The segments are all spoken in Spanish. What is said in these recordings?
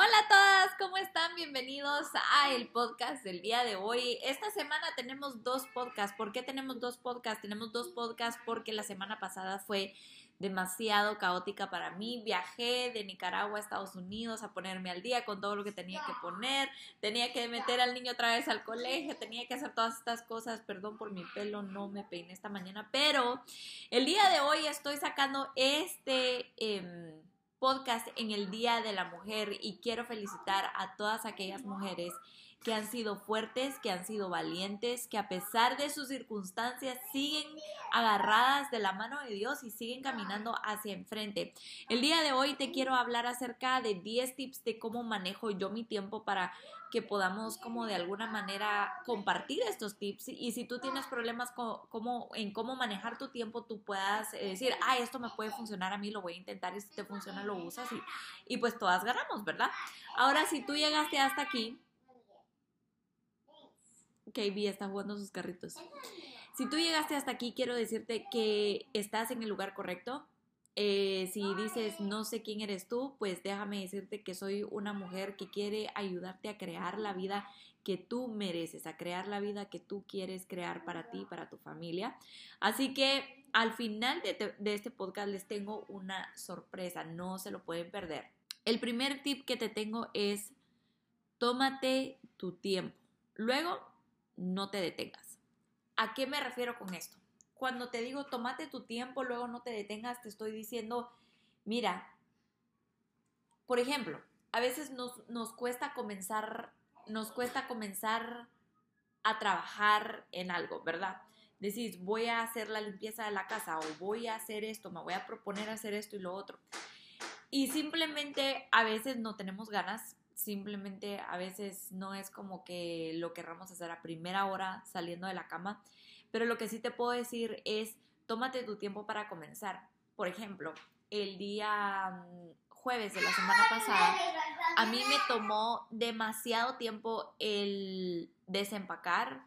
Hola a todas, ¿cómo están? Bienvenidos a el podcast del día de hoy. Esta semana tenemos dos podcasts. ¿Por qué tenemos dos podcasts? Tenemos dos podcasts porque la semana pasada fue demasiado caótica para mí. Viajé de Nicaragua a Estados Unidos a ponerme al día con todo lo que tenía que poner. Tenía que meter al niño otra vez al colegio, tenía que hacer todas estas cosas. Perdón por mi pelo, no me peiné esta mañana, pero el día de hoy estoy sacando este... Em, podcast en el Día de la Mujer y quiero felicitar a todas aquellas mujeres que han sido fuertes, que han sido valientes, que a pesar de sus circunstancias siguen agarradas de la mano de Dios y siguen caminando hacia enfrente. El día de hoy te quiero hablar acerca de 10 tips de cómo manejo yo mi tiempo para que podamos como de alguna manera compartir estos tips y si tú tienes problemas como, en cómo manejar tu tiempo, tú puedas eh, decir, ah, esto me puede funcionar a mí, lo voy a intentar y si te funciona lo usas y, y pues todas ganamos, ¿verdad? Ahora, si tú llegaste hasta aquí, KB está jugando sus carritos. Si tú llegaste hasta aquí, quiero decirte que estás en el lugar correcto. Eh, si dices no sé quién eres tú, pues déjame decirte que soy una mujer que quiere ayudarte a crear la vida que tú mereces, a crear la vida que tú quieres crear para ti, para tu familia. Así que al final de, de este podcast les tengo una sorpresa, no se lo pueden perder. El primer tip que te tengo es tómate tu tiempo. Luego no te detengas. ¿A qué me refiero con esto? Cuando te digo tómate tu tiempo, luego no te detengas, te estoy diciendo, mira, por ejemplo, a veces nos, nos cuesta comenzar, nos cuesta comenzar a trabajar en algo, ¿verdad? Decís, voy a hacer la limpieza de la casa o voy a hacer esto, me voy a proponer hacer esto y lo otro. Y simplemente a veces no tenemos ganas, simplemente a veces no es como que lo querramos hacer a primera hora saliendo de la cama, pero lo que sí te puedo decir es, tómate tu tiempo para comenzar. Por ejemplo, el día mm, jueves de la semana pasada, a mí me tomó demasiado tiempo el desempacar,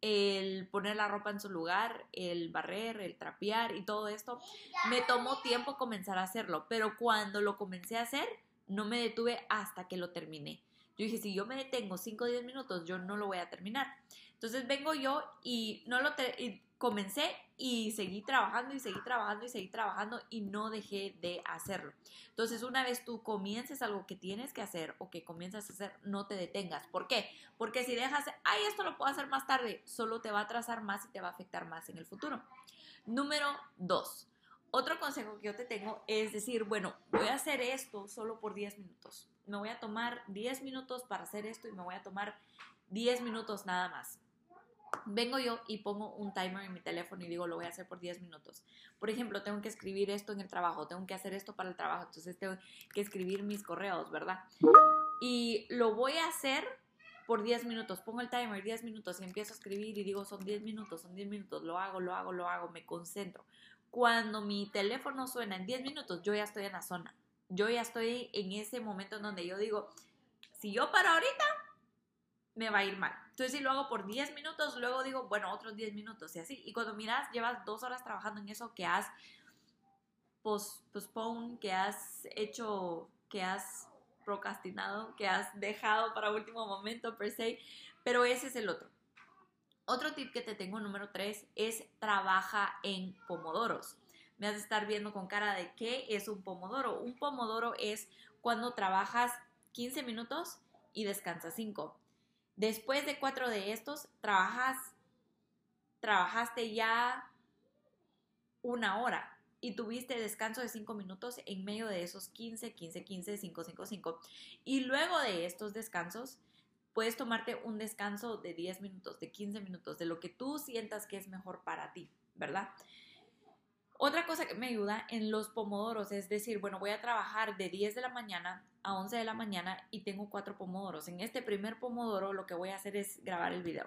el poner la ropa en su lugar, el barrer, el trapear y todo esto. Me tomó tiempo comenzar a hacerlo, pero cuando lo comencé a hacer, no me detuve hasta que lo terminé. Yo dije, si yo me detengo 5 o 10 minutos, yo no lo voy a terminar. Entonces vengo yo y no lo comencé y seguí trabajando y seguí trabajando y seguí trabajando y no dejé de hacerlo. Entonces, una vez tú comiences algo que tienes que hacer o que comienzas a hacer, no te detengas. ¿Por qué? Porque si dejas, ay, esto lo puedo hacer más tarde, solo te va a atrasar más y te va a afectar más en el futuro. Número 2 otro consejo que yo te tengo es decir, bueno, voy a hacer esto solo por 10 minutos. Me voy a tomar 10 minutos para hacer esto y me voy a tomar 10 minutos nada más. Vengo yo y pongo un timer en mi teléfono y digo, lo voy a hacer por 10 minutos. Por ejemplo, tengo que escribir esto en el trabajo, tengo que hacer esto para el trabajo, entonces tengo que escribir mis correos, ¿verdad? Y lo voy a hacer por 10 minutos, pongo el timer 10 minutos y empiezo a escribir y digo, son 10 minutos, son 10 minutos, lo hago, lo hago, lo hago, me concentro. Cuando mi teléfono suena en 10 minutos, yo ya estoy en la zona. Yo ya estoy en ese momento en donde yo digo, si yo paro ahorita, me va a ir mal. Entonces, si lo hago por 10 minutos, luego digo, bueno, otros 10 minutos y así. Y cuando miras, llevas dos horas trabajando en eso que has postpone, que has hecho, que has procrastinado, que has dejado para último momento per se, pero ese es el otro. Otro tip que te tengo, número 3, es trabaja en pomodoros. Me has de estar viendo con cara de qué es un pomodoro. Un pomodoro es cuando trabajas 15 minutos y descansas 5. Después de 4 de estos, trabajas, trabajaste ya una hora y tuviste descanso de 5 minutos en medio de esos 15, 15, 15, 5, 5, 5. Y luego de estos descansos, puedes tomarte un descanso de 10 minutos, de 15 minutos, de lo que tú sientas que es mejor para ti, ¿verdad? Otra cosa que me ayuda en los pomodoros es decir, bueno, voy a trabajar de 10 de la mañana a 11 de la mañana y tengo cuatro pomodoros. En este primer pomodoro lo que voy a hacer es grabar el video.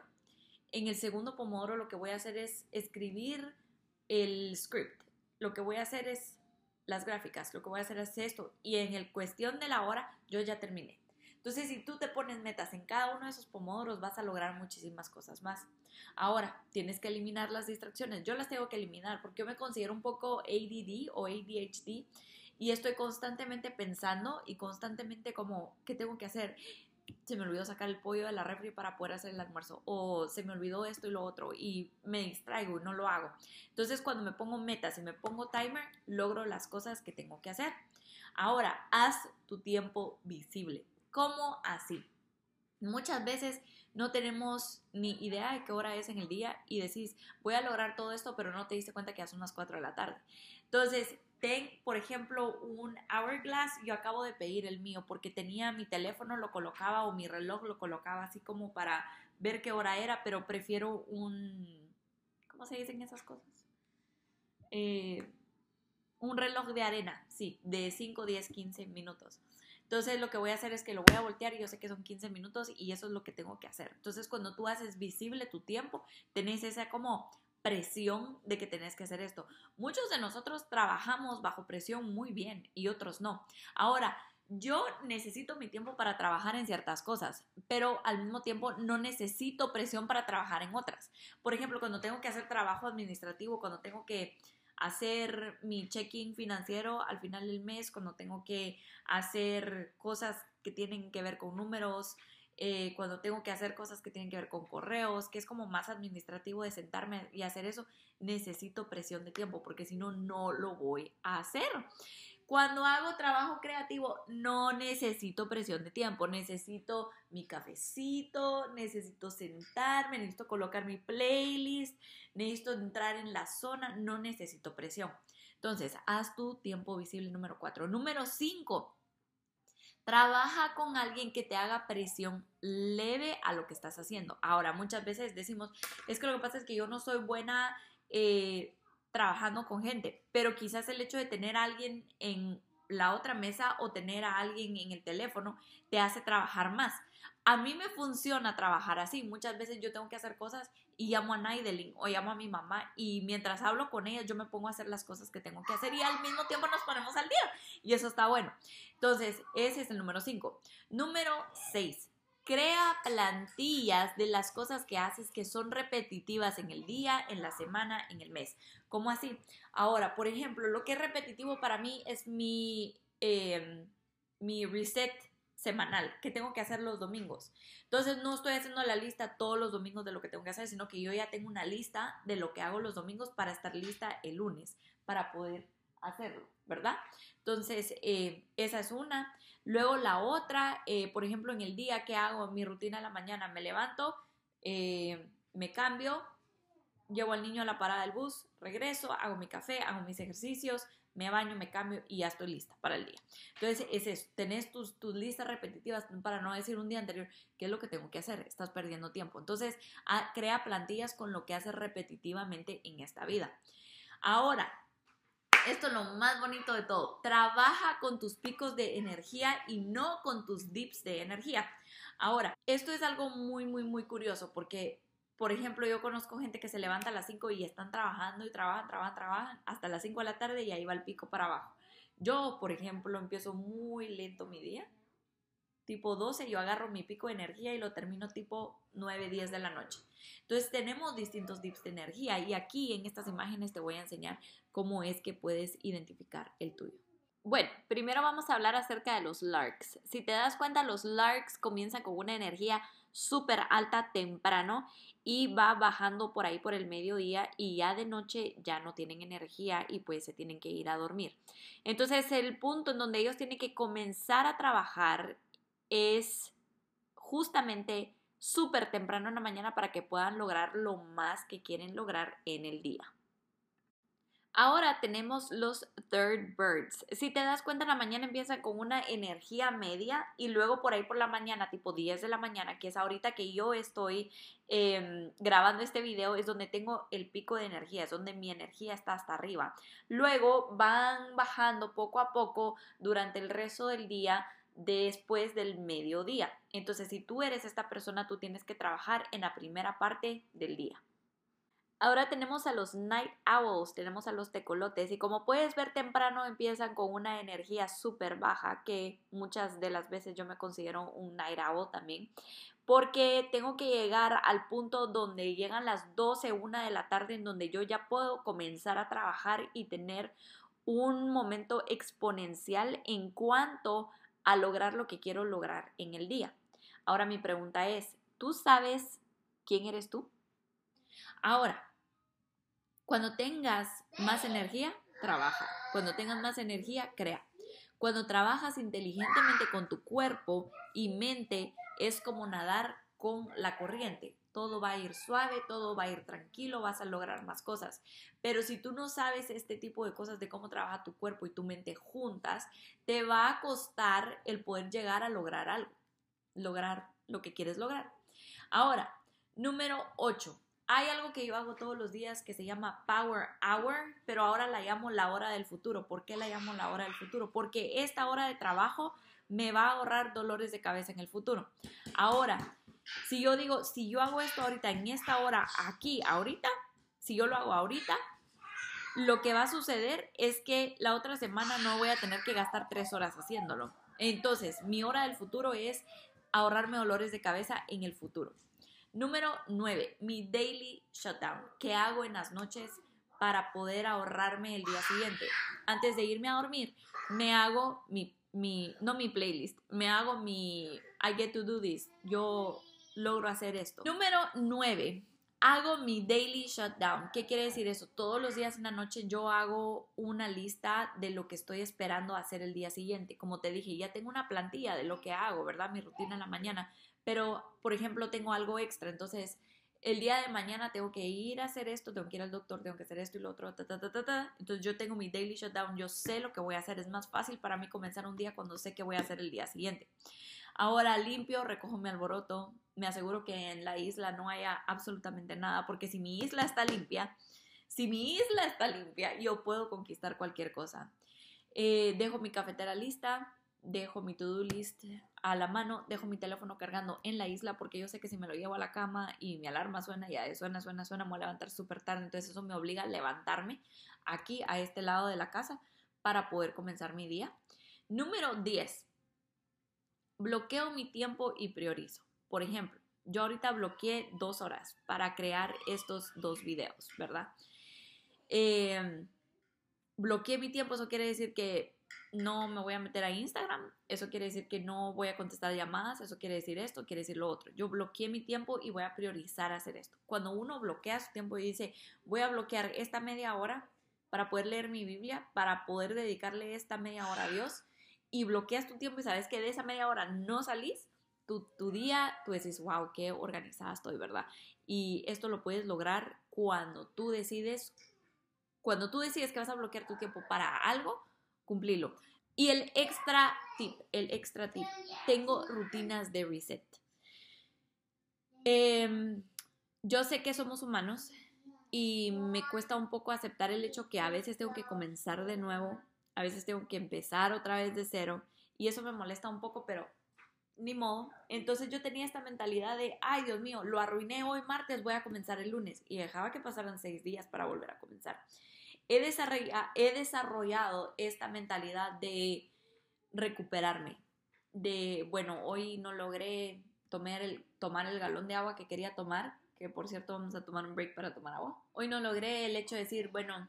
En el segundo pomodoro lo que voy a hacer es escribir el script. Lo que voy a hacer es las gráficas, lo que voy a hacer es esto. Y en el cuestión de la hora yo ya terminé. Entonces, si tú te pones metas en cada uno de esos pomodoros, vas a lograr muchísimas cosas más. Ahora, tienes que eliminar las distracciones. Yo las tengo que eliminar porque yo me considero un poco ADD o ADHD y estoy constantemente pensando y constantemente como, ¿qué tengo que hacer? Se me olvidó sacar el pollo de la refri para poder hacer el almuerzo o se me olvidó esto y lo otro y me distraigo y no lo hago. Entonces cuando me pongo metas y me pongo timer, logro las cosas que tengo que hacer. Ahora, haz tu tiempo visible. ¿Cómo así? Muchas veces no tenemos ni idea de qué hora es en el día y decís, voy a lograr todo esto, pero no te diste cuenta que ya son las 4 de la tarde. Entonces, ten, por ejemplo, un hourglass, yo acabo de pedir el mío porque tenía mi teléfono, lo colocaba o mi reloj lo colocaba así como para ver qué hora era, pero prefiero un, ¿cómo se dicen esas cosas? Eh, un reloj de arena, sí, de 5, 10, 15 minutos. Entonces lo que voy a hacer es que lo voy a voltear y yo sé que son 15 minutos y eso es lo que tengo que hacer. Entonces cuando tú haces visible tu tiempo, tenés esa como presión de que tenés que hacer esto. Muchos de nosotros trabajamos bajo presión muy bien y otros no. Ahora, yo necesito mi tiempo para trabajar en ciertas cosas, pero al mismo tiempo no necesito presión para trabajar en otras. Por ejemplo, cuando tengo que hacer trabajo administrativo, cuando tengo que hacer mi check-in financiero al final del mes, cuando tengo que hacer cosas que tienen que ver con números, eh, cuando tengo que hacer cosas que tienen que ver con correos, que es como más administrativo de sentarme y hacer eso, necesito presión de tiempo porque si no, no lo voy a hacer. Cuando hago trabajo creativo no necesito presión de tiempo, necesito mi cafecito, necesito sentarme, necesito colocar mi playlist, necesito entrar en la zona, no necesito presión. Entonces, haz tu tiempo visible número cuatro. Número cinco, Trabaja con alguien que te haga presión leve a lo que estás haciendo. Ahora, muchas veces decimos, es que lo que pasa es que yo no soy buena eh, trabajando con gente, pero quizás el hecho de tener a alguien en la otra mesa o tener a alguien en el teléfono te hace trabajar más. A mí me funciona trabajar así. Muchas veces yo tengo que hacer cosas y llamo a Naidelin o llamo a mi mamá y mientras hablo con ella yo me pongo a hacer las cosas que tengo que hacer y al mismo tiempo nos ponemos al día y eso está bueno. Entonces, ese es el número 5. Número 6. Crea plantillas de las cosas que haces que son repetitivas en el día, en la semana, en el mes. ¿Cómo así? Ahora, por ejemplo, lo que es repetitivo para mí es mi, em, mi reset semanal que tengo que hacer los domingos. Entonces no estoy haciendo la lista todos los domingos de lo que tengo que hacer, sino que yo ya tengo una lista de lo que hago los domingos para estar lista el lunes, para poder hacerlo, ¿verdad? Entonces, eh, esa es una. Luego la otra, eh, por ejemplo, en el día que hago mi rutina de la mañana, me levanto, eh, me cambio, llevo al niño a la parada del bus, regreso, hago mi café, hago mis ejercicios, me baño, me cambio y ya estoy lista para el día. Entonces, es eso, tenés tus, tus listas repetitivas para no decir un día anterior, ¿qué es lo que tengo que hacer? Estás perdiendo tiempo. Entonces, crea plantillas con lo que haces repetitivamente en esta vida. Ahora, esto es lo más bonito de todo. Trabaja con tus picos de energía y no con tus dips de energía. Ahora, esto es algo muy, muy, muy curioso porque, por ejemplo, yo conozco gente que se levanta a las 5 y están trabajando y trabajan, trabajan, trabajan hasta las 5 de la tarde y ahí va el pico para abajo. Yo, por ejemplo, empiezo muy lento mi día. Tipo 12, yo agarro mi pico de energía y lo termino tipo 9, 10 de la noche. Entonces tenemos distintos dips de energía y aquí en estas imágenes te voy a enseñar cómo es que puedes identificar el tuyo. Bueno, primero vamos a hablar acerca de los larks. Si te das cuenta, los larks comienzan con una energía súper alta temprano y va bajando por ahí por el mediodía y ya de noche ya no tienen energía y pues se tienen que ir a dormir. Entonces el punto en donde ellos tienen que comenzar a trabajar es justamente súper temprano en la mañana para que puedan lograr lo más que quieren lograr en el día. Ahora tenemos los third birds. Si te das cuenta, en la mañana empiezan con una energía media y luego por ahí por la mañana, tipo 10 de la mañana, que es ahorita que yo estoy em, grabando este video, es donde tengo el pico de energía, es donde mi energía está hasta arriba. Luego van bajando poco a poco durante el resto del día después del mediodía. Entonces, si tú eres esta persona, tú tienes que trabajar en la primera parte del día. Ahora tenemos a los night owls, tenemos a los tecolotes y como puedes ver temprano empiezan con una energía súper baja que muchas de las veces yo me considero un night owl también porque tengo que llegar al punto donde llegan las 12, una de la tarde en donde yo ya puedo comenzar a trabajar y tener un momento exponencial en cuanto a lograr lo que quiero lograr en el día. Ahora mi pregunta es, ¿tú sabes quién eres tú? Ahora, cuando tengas más energía, trabaja. Cuando tengas más energía, crea. Cuando trabajas inteligentemente con tu cuerpo y mente, es como nadar con la corriente. Todo va a ir suave, todo va a ir tranquilo, vas a lograr más cosas. Pero si tú no sabes este tipo de cosas de cómo trabaja tu cuerpo y tu mente juntas, te va a costar el poder llegar a lograr algo, lograr lo que quieres lograr. Ahora, número 8. Hay algo que yo hago todos los días que se llama Power Hour, pero ahora la llamo la hora del futuro. ¿Por qué la llamo la hora del futuro? Porque esta hora de trabajo me va a ahorrar dolores de cabeza en el futuro. Ahora, si yo digo, si yo hago esto ahorita, en esta hora, aquí, ahorita, si yo lo hago ahorita, lo que va a suceder es que la otra semana no voy a tener que gastar tres horas haciéndolo. Entonces, mi hora del futuro es ahorrarme dolores de cabeza en el futuro. Número 9, mi daily shutdown. ¿Qué hago en las noches para poder ahorrarme el día siguiente? Antes de irme a dormir, me hago mi, mi, no mi playlist, me hago mi I get to do this. Yo logro hacer esto. Número 9. Hago mi daily shutdown. ¿Qué quiere decir eso? Todos los días en la noche yo hago una lista de lo que estoy esperando hacer el día siguiente. Como te dije, ya tengo una plantilla de lo que hago, ¿verdad? Mi rutina en la mañana. Pero, por ejemplo, tengo algo extra. Entonces, el día de mañana tengo que ir a hacer esto, tengo que ir al doctor, tengo que hacer esto y lo otro, ta, ta, ta, ta, Entonces yo tengo mi daily shutdown, yo sé lo que voy a hacer. Es más fácil para mí comenzar un día cuando sé que voy a hacer el día siguiente. Ahora limpio, recojo mi alboroto, me aseguro que en la isla no haya absolutamente nada, porque si mi isla está limpia, si mi isla está limpia, yo puedo conquistar cualquier cosa. Eh, dejo mi cafetera lista, dejo mi to-do list a la mano, dejo mi teléfono cargando en la isla porque yo sé que si me lo llevo a la cama y mi alarma suena ya suena, suena, suena, me voy a levantar súper tarde, entonces eso me obliga a levantarme aquí a este lado de la casa para poder comenzar mi día. Número 10. Bloqueo mi tiempo y priorizo. Por ejemplo, yo ahorita bloqueé dos horas para crear estos dos videos, ¿verdad? Em, bloqueé mi tiempo, eso quiere decir que no me voy a meter a Instagram, eso quiere decir que no voy a contestar llamadas, eso quiere decir esto, quiere decir lo otro. Yo bloqueé mi tiempo y voy a priorizar hacer esto. Cuando uno bloquea su tiempo y dice, voy a bloquear esta media hora para poder leer mi Biblia, para poder dedicarle esta media hora a Dios, y bloqueas tu tiempo y sabes que de esa media hora no salís, tu, día, tú dices, wow, qué organizada estoy, ¿verdad? Y esto lo puedes lograr cuando tú decides, cuando tú decides que vas a bloquear tu tiempo para algo, cumplilo. Y el extra tip, el extra tip, tengo rutinas de reset. Em, yo sé que somos humanos y me cuesta un poco aceptar el hecho que a veces tengo que comenzar de nuevo, a veces tengo que empezar otra vez de cero y eso me molesta un poco, pero ni modo. Entonces yo tenía esta mentalidad de, ay Dios mío, lo arruiné hoy martes, voy a comenzar el lunes. Y dejaba que pasaran seis días para volver a comenzar. He desarrollado, he desarrollado esta mentalidad de recuperarme. De, bueno, hoy no logré tomar el, tomar el galón de agua que quería tomar, que por cierto vamos a tomar un break para tomar agua. Hoy no logré el hecho de decir, bueno,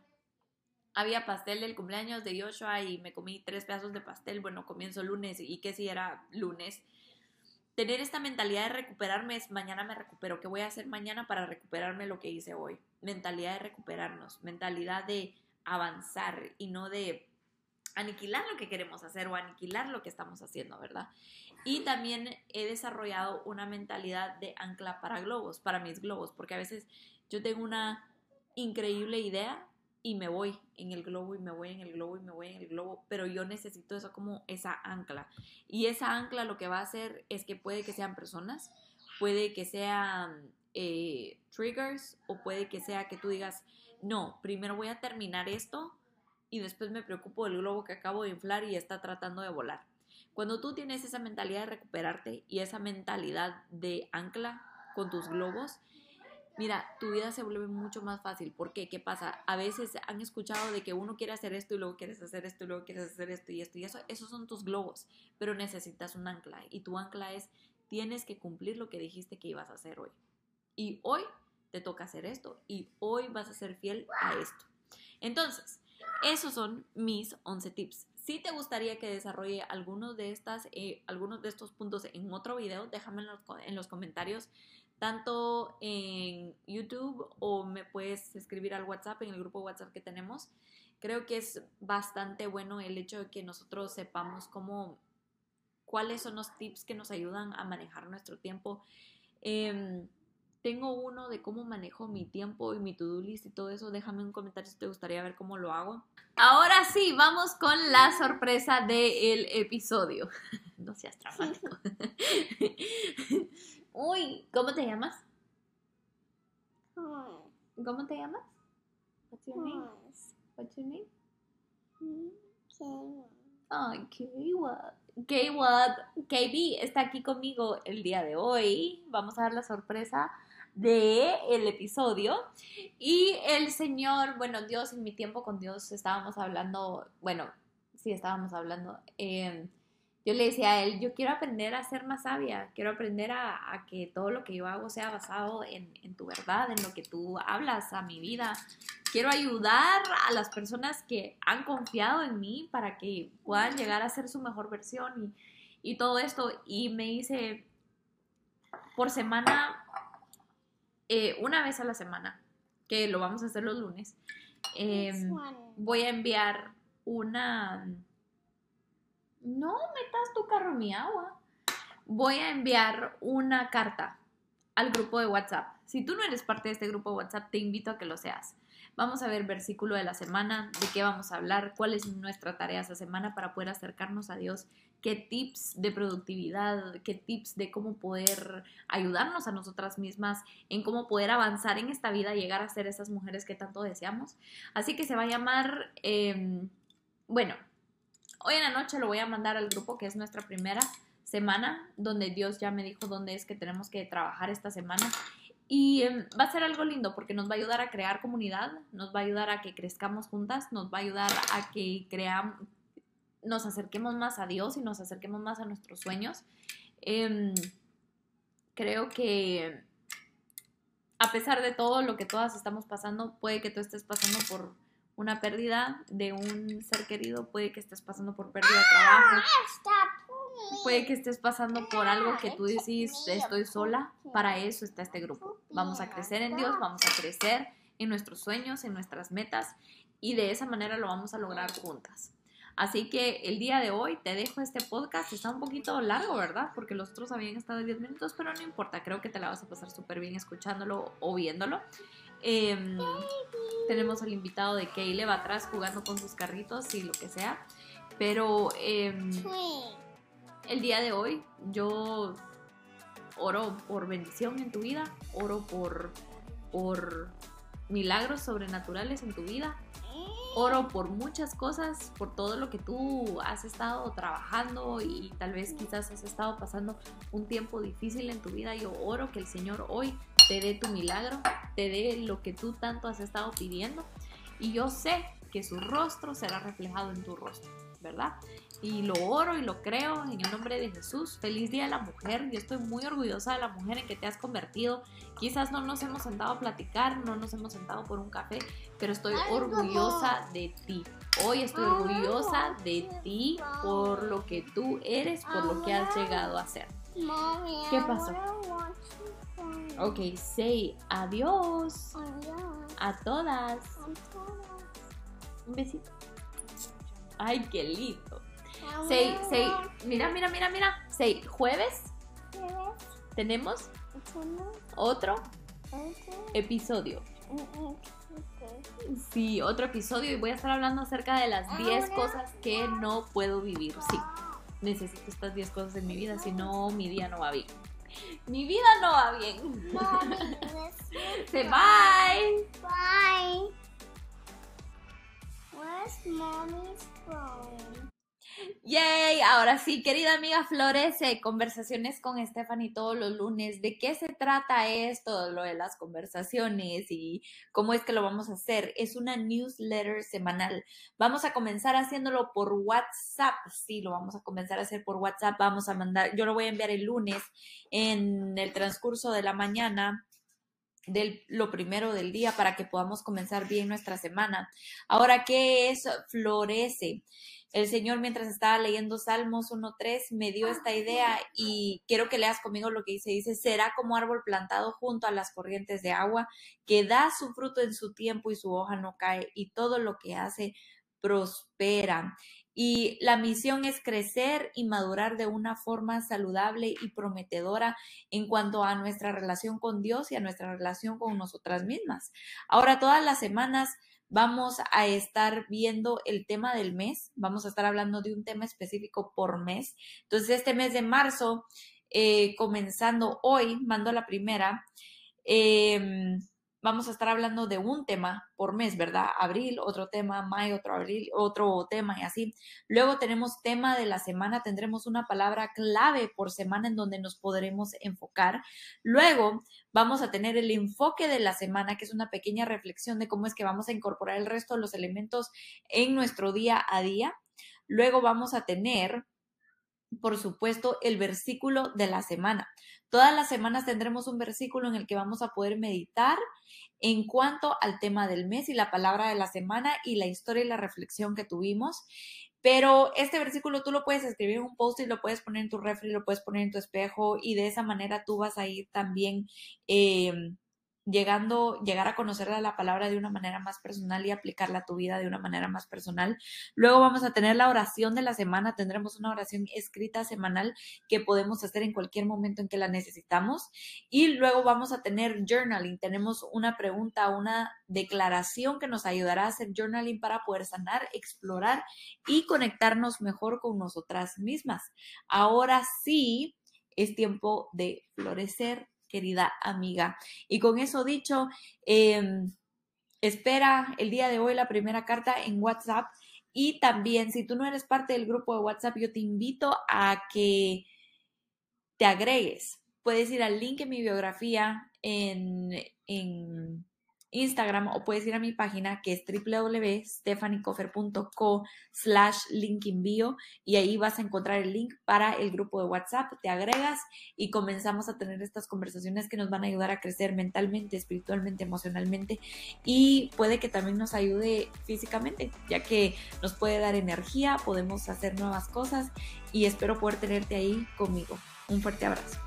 había pastel del cumpleaños de Joshua y me comí tres pedazos de pastel, bueno, comienzo lunes y que si era lunes tener esta mentalidad de recuperarme es mañana me recupero, ¿qué voy a hacer mañana para recuperarme lo que hice hoy? Mentalidad de recuperarnos, mentalidad de avanzar y no de aniquilar lo que queremos hacer o aniquilar lo que estamos haciendo, ¿verdad? Y también he desarrollado una mentalidad de ancla para globos, para mis globos, porque a veces yo tengo una increíble idea, y me voy en el globo y me voy en el globo y me voy en el globo, pero yo necesito eso como esa ancla. Y esa ancla lo que va a hacer es que puede que sean personas, puede que sean eh, triggers o puede que sea que tú digas, no, primero voy a terminar esto y después me preocupo del globo que acabo de inflar y está tratando de volar. Cuando tú tienes esa mentalidad de recuperarte y esa mentalidad de ancla con tus globos, mira, tu vida se vuelve mucho más fácil. ¿Por qué? ¿Qué pasa? A veces han escuchado de que uno quiere hacer esto y luego quieres hacer esto y luego quieres hacer esto y esto y eso. Esos son tus globos, pero necesitas un ancla. Y tu ancla es, tienes que cumplir lo que dijiste que ibas a hacer hoy. Y hoy te toca hacer esto y hoy vas a ser fiel a esto. Entonces, Esos son mis 11 tips. Si te gustaría que desarrolle algunos de, estas, eh, algunos de estos puntos en otro video, déjame en los, comentarios, tanto en YouTube o me puedes escribir al WhatsApp, en el grupo WhatsApp que tenemos. Creo que es bastante bueno el hecho de que nosotros sepamos cómo, cuáles son los tips que nos ayudan a manejar nuestro tiempo. Em, tengo uno de cómo manejo mi tiempo y mi to-do list y todo eso. Déjame un comentario si te gustaría ver cómo lo hago. Ahora sí, vamos con la sorpresa del episodio. No seas dramático. Uy, ¿cómo te llamas? ¿Cómo te llamas? What's your name? What's your name? Ay, K-Wad. KB está aquí conmigo el día de hoy. Vamos a dar la sorpresa de el episodio y el Señor, bueno, Dios, en mi tiempo con Dios estábamos hablando, bueno, sí estábamos hablando, em, yo le decía a él, yo quiero aprender a ser más sabia, quiero aprender a, que todo lo que yo hago sea basado en, tu verdad, en lo que tú hablas a mi vida. Quiero ayudar a las personas que han confiado en mí para que puedan llegar a ser su mejor versión y, y todo esto. Y me dice, por semana eh, una vez a la semana, que lo vamos a hacer los lunes, em, voy a enviar una... No metas tu carro en mi agua. Voy a enviar una carta al grupo de WhatsApp. Si tú no eres parte de este grupo de WhatsApp, te invito a que lo seas. Vamos a ver versículo de la semana, de qué vamos a hablar, cuál es nuestra tarea esa semana para poder acercarnos a Dios, qué tips de productividad, qué tips de cómo poder ayudarnos a nosotras mismas, en cómo poder avanzar en esta vida, llegar a ser esas mujeres que tanto deseamos. Así que se va a llamar, em, bueno, hoy en la noche lo voy a mandar al grupo que es nuestra primera semana, donde Dios ya me dijo dónde es que tenemos que trabajar esta semana y em, va a ser algo lindo porque nos va a ayudar a crear comunidad, nos va a ayudar a que crezcamos juntas, nos va a ayudar a que creamos, nos acerquemos más a Dios y nos acerquemos más a nuestros sueños. Em, creo que a pesar de todo lo que todas estamos pasando, puede que tú estés pasando por una pérdida de un ser querido, puede que estés pasando por pérdida de trabajo, puede que estés pasando por algo que tú decís, estoy sola, para eso está este grupo. Vamos a crecer en Dios, vamos a crecer en nuestros sueños, en nuestras metas y de esa manera lo vamos a lograr juntas. Así que el día de hoy te dejo este podcast. Está un poquito largo, ¿verdad? Porque los otros habían estado de 10 minutos, pero no importa. Creo que te la vas a pasar súper bien escuchándolo o viéndolo. Em, tenemos al invitado de va atrás jugando con sus carritos y lo que sea. Pero em, el día de hoy yo oro por bendición en tu vida, oro por, por milagros sobrenaturales en tu vida, oro por muchas cosas, por todo lo que tú has estado trabajando y tal vez quizás has estado pasando un tiempo difícil en tu vida. Yo oro que el Señor hoy te dé tu milagro, te dé lo que tú tanto has estado pidiendo y yo sé que su rostro será reflejado en tu rostro, ¿verdad? y lo oro y lo creo en el nombre de Jesús. Feliz Día de la Mujer. Yo estoy muy orgullosa de la mujer en que te has convertido. Quizás no nos hemos sentado a platicar, no nos hemos sentado por un café, pero estoy orgullosa de ti. Hoy estoy orgullosa de ti por lo que tú eres, por lo que has llegado a ser. ¿Qué pasó? Ok, say adiós. A todas. Un besito. Ay, qué lindo. Seis, seis, mira, mira, mira, mira. Seis, jueves. Tenemos otro episodio. Sí, otro episodio y voy a estar hablando acerca de las 10 cosas que no puedo vivir. Sí, necesito estas 10 cosas en mi vida, si no, mi día no va bien. Mi vida no va bien. Say bye. Bye. Where's mommy's phone? Yay, ahora sí, querida amiga Flores, eh, conversaciones con Stephanie todos los lunes. ¿De qué se trata esto, lo de las conversaciones y cómo es que lo vamos a hacer? Es una newsletter semanal. Vamos a comenzar haciéndolo por WhatsApp. Sí, lo vamos a comenzar a hacer por WhatsApp. Vamos a mandar, yo lo voy a enviar el lunes en el transcurso de la mañana de lo primero del día para que podamos comenzar bien nuestra semana. Ahora, ¿qué es florece? El Señor, mientras estaba leyendo Salmos 1.3, me dio esta idea y quiero que leas conmigo lo que dice. Dice, será como árbol plantado junto a las corrientes de agua, que da su fruto en su tiempo y su hoja no cae, y todo lo que hace prospera. Y la misión es crecer y madurar de una forma saludable y prometedora en cuanto a nuestra relación con Dios y a nuestra relación con nosotras mismas. Ahora, todas las semanas vamos a estar viendo el tema del mes, vamos a estar hablando de un tema específico por mes. Entonces, este mes de marzo, eh, comenzando hoy, mando la primera, em, vamos a estar hablando de un tema por mes, ¿verdad? Abril, otro tema, mayo, otro abril, otro tema y así. Luego tenemos tema de la semana, tendremos una palabra clave por semana en donde nos podremos enfocar. Luego vamos a tener el enfoque de la semana, que es una pequeña reflexión de cómo es que vamos a incorporar el resto de los elementos en nuestro día a día. Luego vamos a tener por supuesto, el versículo de la semana. Todas las semanas tendremos un versículo en el que vamos a poder meditar en cuanto al tema del mes y la palabra de la semana y la historia y la reflexión que tuvimos. Pero este versículo tú lo puedes escribir en un post y lo puedes poner en tu refri, lo puedes poner en tu espejo y de esa manera tú vas a ir también eh, llegando, llegar a conocer la palabra de una manera más personal y aplicarla a tu vida de una manera más personal. Luego vamos a tener la oración de la semana, tendremos una oración escrita semanal que podemos hacer en cualquier momento en que la necesitamos. Y luego vamos a tener journaling, tenemos una pregunta, una declaración que nos ayudará a hacer journaling para poder sanar, explorar y conectarnos mejor con nosotras mismas. Ahora sí, es tiempo de florecer, querida amiga. Y con eso dicho, em, espera el día de hoy la primera carta en WhatsApp. Y también, si tú no eres parte del grupo de WhatsApp, yo te invito a que te agregues. Puedes ir al link en mi biografía en, en Instagram o puedes ir a mi página que es www.stephaniecofer.co slash link bio y ahí vas a encontrar el link para el grupo de WhatsApp, te agregas y comenzamos a tener estas conversaciones que nos van a ayudar a crecer mentalmente, espiritualmente, emocionalmente y puede que también nos ayude físicamente, ya que nos puede dar energía, podemos hacer nuevas cosas y espero poder tenerte ahí conmigo. Un fuerte abrazo.